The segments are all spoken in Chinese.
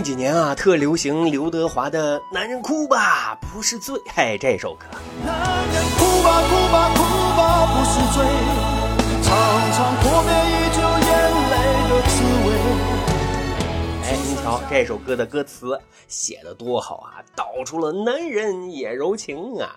那几年啊，特流行刘德华的《男人哭吧不是罪》，嘿，这首歌。男人哭吧哭吧哭吧不是罪，尝尝破灭已久眼泪的滋味。哎，您瞧这首歌的歌词写的多好啊，道出了男人也柔情啊。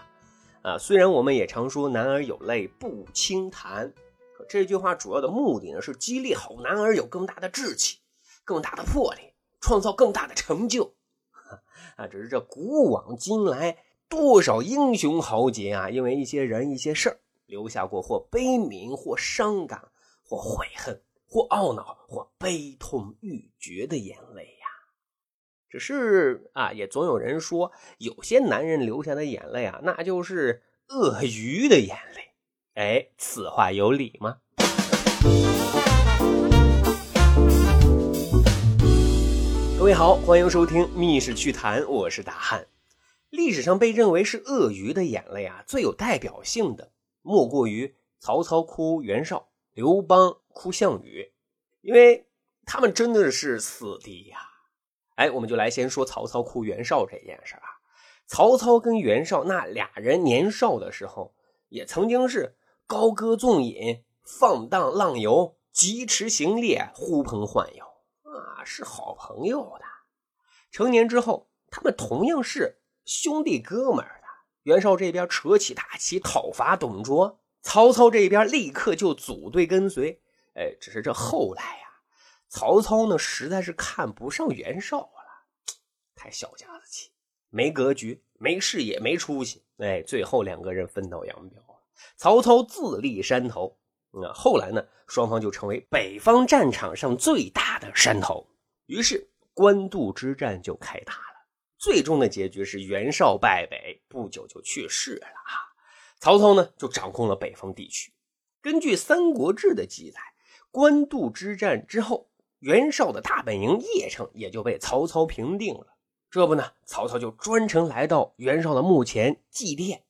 啊，虽然我们也常说“男儿有泪不轻弹”，可这句话主要的目的呢，是激励好男儿有更大的志气、更大的魄力，创造更大的成就。啊，只是这古往今来，多少英雄豪杰啊，因为一些人、一些事儿，留下过或悲悯、或伤感、或悔恨、或懊恼、或悲痛欲绝的眼泪呀。只是啊，也总有人说，有些男人流下的眼泪啊，那就是鳄鱼的眼泪。哎，此话有理吗？各位好，欢迎收听《密室趣谈》，我是大汉。历史上被认为是鳄鱼的眼泪啊，最有代表性的莫过于曹操哭袁绍，刘邦哭项羽，因为他们真的是死敌呀。哎，我们就来先说曹操哭袁绍这件事啊。曹操跟袁绍那俩人年少的时候，也曾经是高歌纵饮、放荡浪游、疾驰行猎、呼朋唤友，是好朋友的。成年之后，他们同样是兄弟哥们儿的。袁绍这边扯起大旗讨伐董卓，曹操这边立刻就组队跟随。哎，只是这后来呀。曹操呢，实在是看不上袁绍了，太小家子气，没格局，没视野，没出息。哎，最后两个人分道扬镳了。曹操自立山头，那后来呢，双方就成为北方战场上最大的山头。于是官渡之战就开打了。最终的结局是袁绍败北，不久就去世了啊。曹操呢，就掌控了北方地区。根据《三国志》的记载，官渡之战之后。袁绍的大本营邺城也就被曹操平定了。这不呢，曹操就专程来到袁绍的墓前祭奠。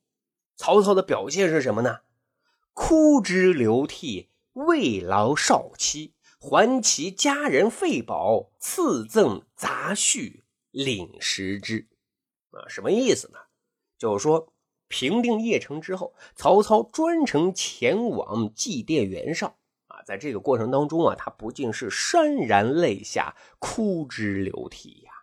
曹操的表现是什么呢？哭之流涕，慰劳少妻，还其家人废宝，赐赠杂序，领食之。啊，什么意思呢？就是说，平定邺城之后，曹操专程前往祭奠袁绍。啊在这个过程当中啊，他不仅是潸然泪下、哭之流涕呀，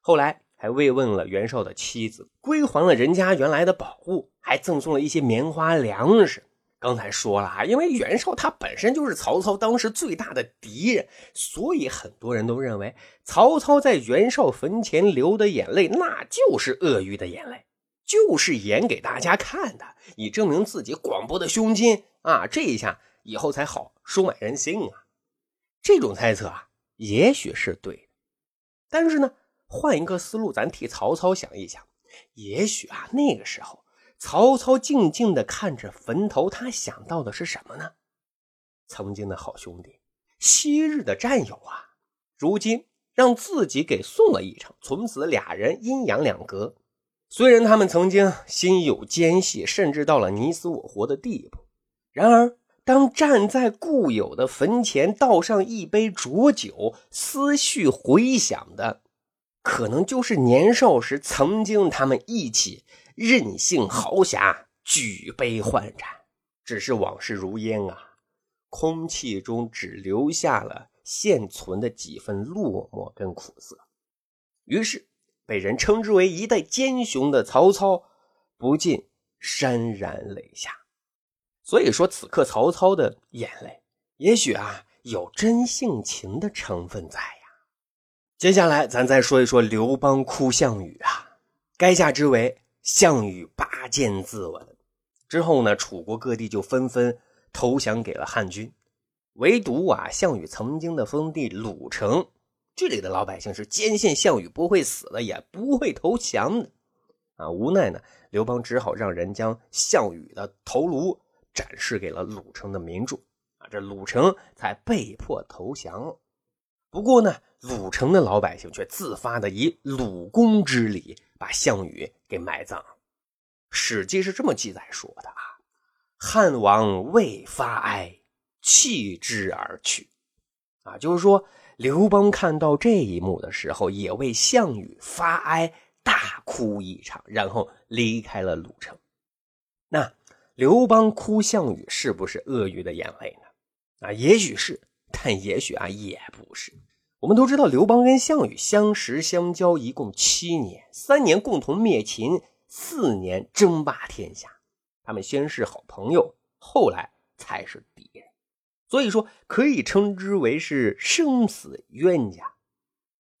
后来还慰问了袁绍的妻子，归还了人家原来的宝物，还赠送了一些棉花粮食。刚才说了啊，因为袁绍他本身就是曹操当时最大的敌人，所以很多人都认为曹操在袁绍坟前流的眼泪，那就是鳄鱼的眼泪，就是演给大家看的，以证明自己广博的胸襟啊。这一下。以后才好收买人心啊！这种猜测啊，也许是对的。但是呢，换一个思路，咱替曹操想一想，也许啊，那个时候曹操静静的看着坟头，他想到的是什么呢？曾经的好兄弟，昔日的战友啊，如今让自己给送了一程，从此俩人阴阳两隔。虽然他们曾经心有间隙，甚至到了你死我活的地步，然而。当站在故友的坟前倒上一杯浊酒，思绪回想的，可能就是年少时曾经他们一起任性豪侠，举杯换盏。只是往事如烟啊，空气中只留下了现存的几分落寞跟苦涩。于是，被人称之为一代奸雄的曹操，不禁潸然泪下。所以说，此刻曹操的眼泪，也许啊有真性情的成分在呀。接下来，咱再说一说刘邦哭项羽啊。垓下之围，项羽拔剑自刎之后呢，楚国各地就纷纷投降给了汉军，唯独啊项羽曾经的封地鲁城，这里的老百姓是坚信项羽不会死的，也不会投降的啊。无奈呢，刘邦只好让人将项羽的头颅。展示给了鲁城的民众啊，这鲁城才被迫投降。不过呢，鲁城的老百姓却自发的以鲁公之礼把项羽给埋葬。《史记》是这么记载说的啊：“汉王未发哀，弃之而去。”啊，就是说刘邦看到这一幕的时候，也为项羽发哀，大哭一场，然后离开了鲁城。那刘邦哭项羽，是不是鳄鱼的眼泪呢？啊，也许是，但也许啊，也不是。我们都知道，刘邦跟项羽相识相交一共七年，三年共同灭秦，四年争霸天下。他们先是好朋友，后来才是敌人。所以说，可以称之为是生死冤家。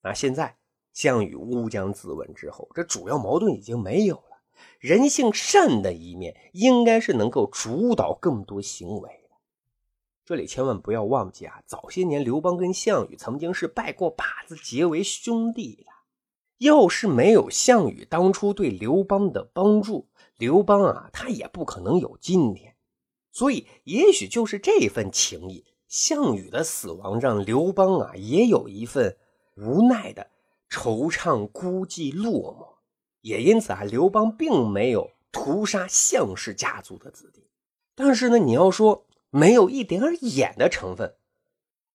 那现在项羽乌江自刎之后，这主要矛盾已经没有了，人性善的一面应该是能够主导更多行为。这里千万不要忘记啊，早些年刘邦跟项羽曾经是拜过把子、结为兄弟的。要是没有项羽当初对刘邦的帮助，刘邦啊，他也不可能有今天。所以，也许就是这份情谊，项羽的死亡让刘邦啊也有一份无奈的惆怅、孤寂、落寞。也因此啊，刘邦并没有屠杀项氏家族的子弟。但是呢，你要说没有一点演的成分，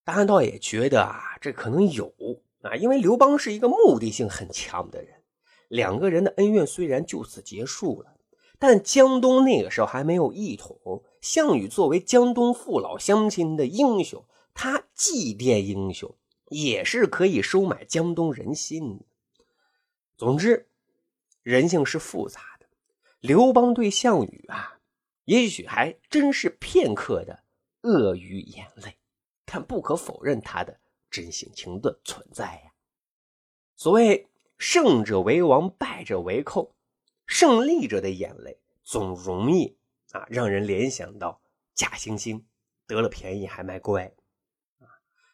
大家倒也觉得啊，这可能有啊，因为刘邦是一个目的性很强的人，两个人的恩怨虽然就此结束了。但江东那个时候还没有一统，项羽作为江东父老乡亲的英雄，他祭奠英雄也是可以收买江东人心的。总之，人性是复杂的。刘邦对项羽啊，也许还真是片刻的鳄鱼眼泪，但不可否认他的真性情的存在呀。所谓胜者为王，败者为寇。胜利者的眼泪总容易啊，让人联想到假惺惺得了便宜还卖乖啊，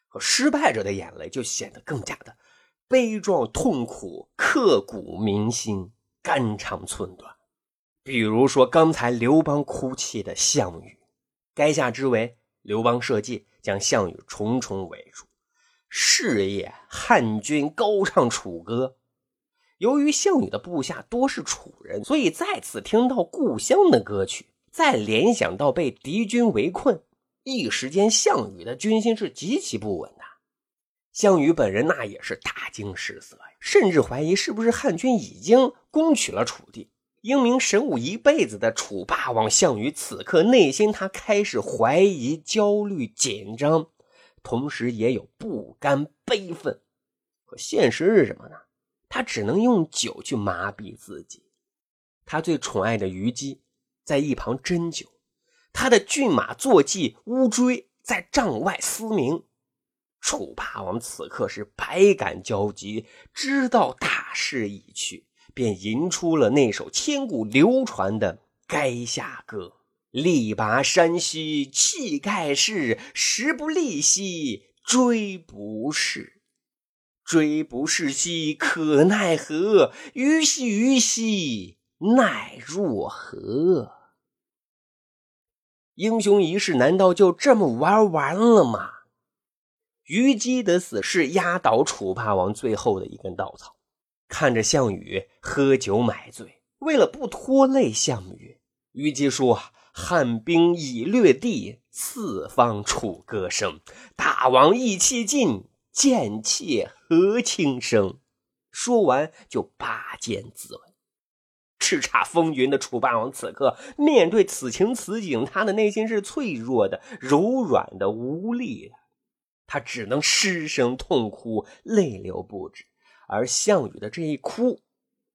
和失败者的眼泪就显得更加的悲壮痛苦、刻骨铭心、肝肠寸断。比如说刚才刘邦哭泣的项羽，垓下之围，刘邦设计将项羽重重围住。是夜，汉军高唱楚歌。由于项羽的部下多是楚人，所以再次听到故乡的歌曲，再联想到被敌军围困，一时间项羽的军心是极其不稳的。项羽本人那也是大惊失色呀，甚至怀疑是不是汉军已经攻取了楚地。英明神武一辈子的楚霸王项羽，此刻内心他开始怀疑、焦虑、紧张，同时也有不甘、悲愤。可现实是什么呢？他只能用酒去麻痹自己。他最宠爱的虞姬在一旁斟酒，他的骏马坐骑乌骓在帐外嘶鸣。楚霸王此刻是百感交集，知道大势已去，便吟出了那首千古流传的《垓下歌》：“力拔山兮气盖世，时不利兮骓不逝。”追不逝兮可奈何，虞兮虞兮奈若何？英雄一世难道就这么玩完了吗？虞姬的死是压倒楚霸王最后的一根稻草。看着项羽喝酒买醉，为了不拖累项羽，虞姬说：“汉兵已略地，四方楚歌声。大王意气尽。”贱妾何轻生？说完就拔剑自刎。叱咤风云的楚霸王此刻面对此情此景，他的内心是脆弱的、柔软的、无力的，他只能失声痛哭，泪流不止。而项羽的这一哭，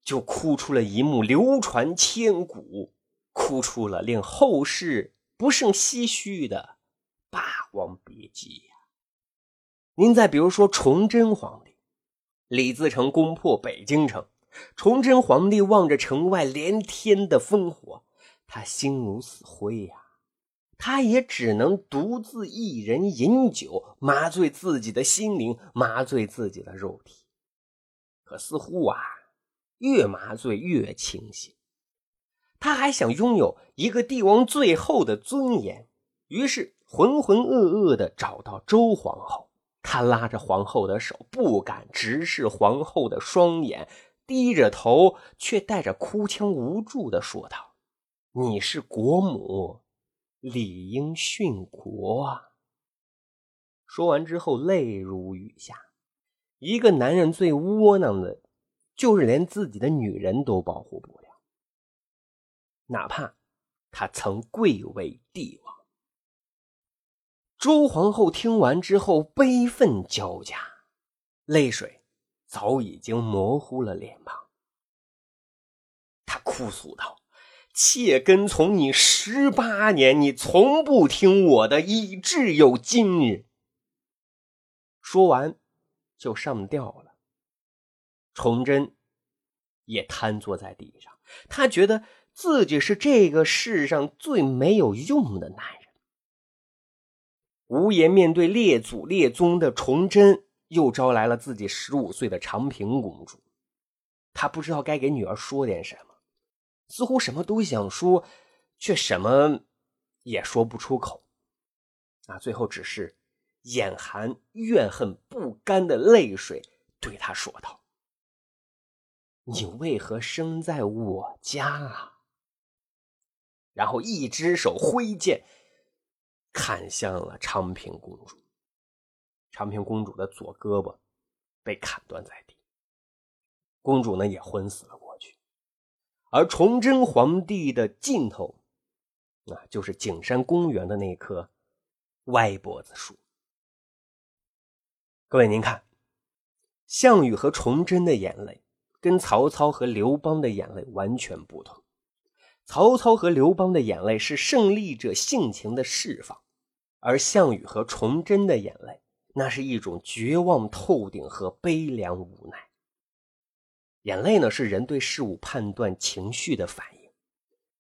就哭出了一幕流传千古，哭出了令后世不胜唏嘘的《霸王别姬》呀。您再比如说，崇祯皇帝，李自成攻破北京城，崇祯皇帝望着城外连天的烽火，他心如死灰呀，他也只能独自一人饮酒，麻醉自己的心灵，麻醉自己的肉体。似乎啊，越麻醉越清醒。他还想拥有一个帝王最后的尊严，于是浑浑噩噩的找到周皇后。他拉着皇后的手，不敢直视皇后的双眼，低着头，却带着哭腔，无助的说道：“你是国母，理应殉国啊。”说完之后，泪如雨下。一个男人最窝囊的，就是连自己的女人都保护不了，哪怕他曾贵为帝王。周皇后听完之后，悲愤交加，泪水早已经模糊了脸庞。她哭诉道：“妾跟从你十八年，你从不听我的，以致有今日。”说完，就上吊了。崇祯也瘫坐在地上，他觉得自己是这个世上最没有用的男人。无颜面对列祖列宗的崇祯，又招来了自己十五岁的长平公主。他不知道该给女儿说点什么，似乎什么都想说，却什么也说不出口。啊，最后只是。眼含怨恨不甘的泪水，对他说道：“你为何生在我家啊？”然后一只手挥剑，砍向了昌平公主。昌平公主的左胳膊被砍断在地，公主呢也昏死了过去。而崇祯皇帝的尽头，啊，就是景山公园的那棵歪脖子树。各位，您看，项羽和崇祯的眼泪跟曹操和刘邦的眼泪完全不同。曹操和刘邦的眼泪是胜利者性情的释放，而项羽和崇祯的眼泪，那是一种绝望透顶和悲凉无奈。眼泪呢，是人对事物判断情绪的反应。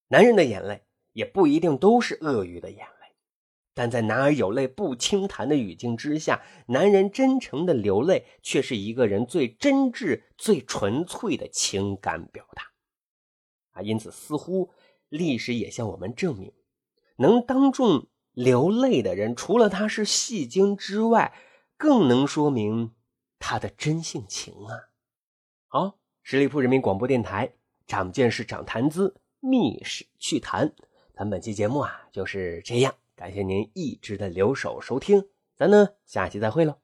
男人的眼泪也不一定都是鳄鱼的眼。但在“男儿有泪不轻弹”的语境之下，男人真诚的流泪，却是一个人最真挚、最纯粹的情感表达。啊，因此，似乎历史也向我们证明，能当众流泪的人，除了他是戏精之外，更能说明他的真性情啊！好，十里铺人民广播电台，长见识，长谈资，密史趣谈，咱本期节目啊，就是这样。感谢您一直的留守收听，咱呢下期再会喽。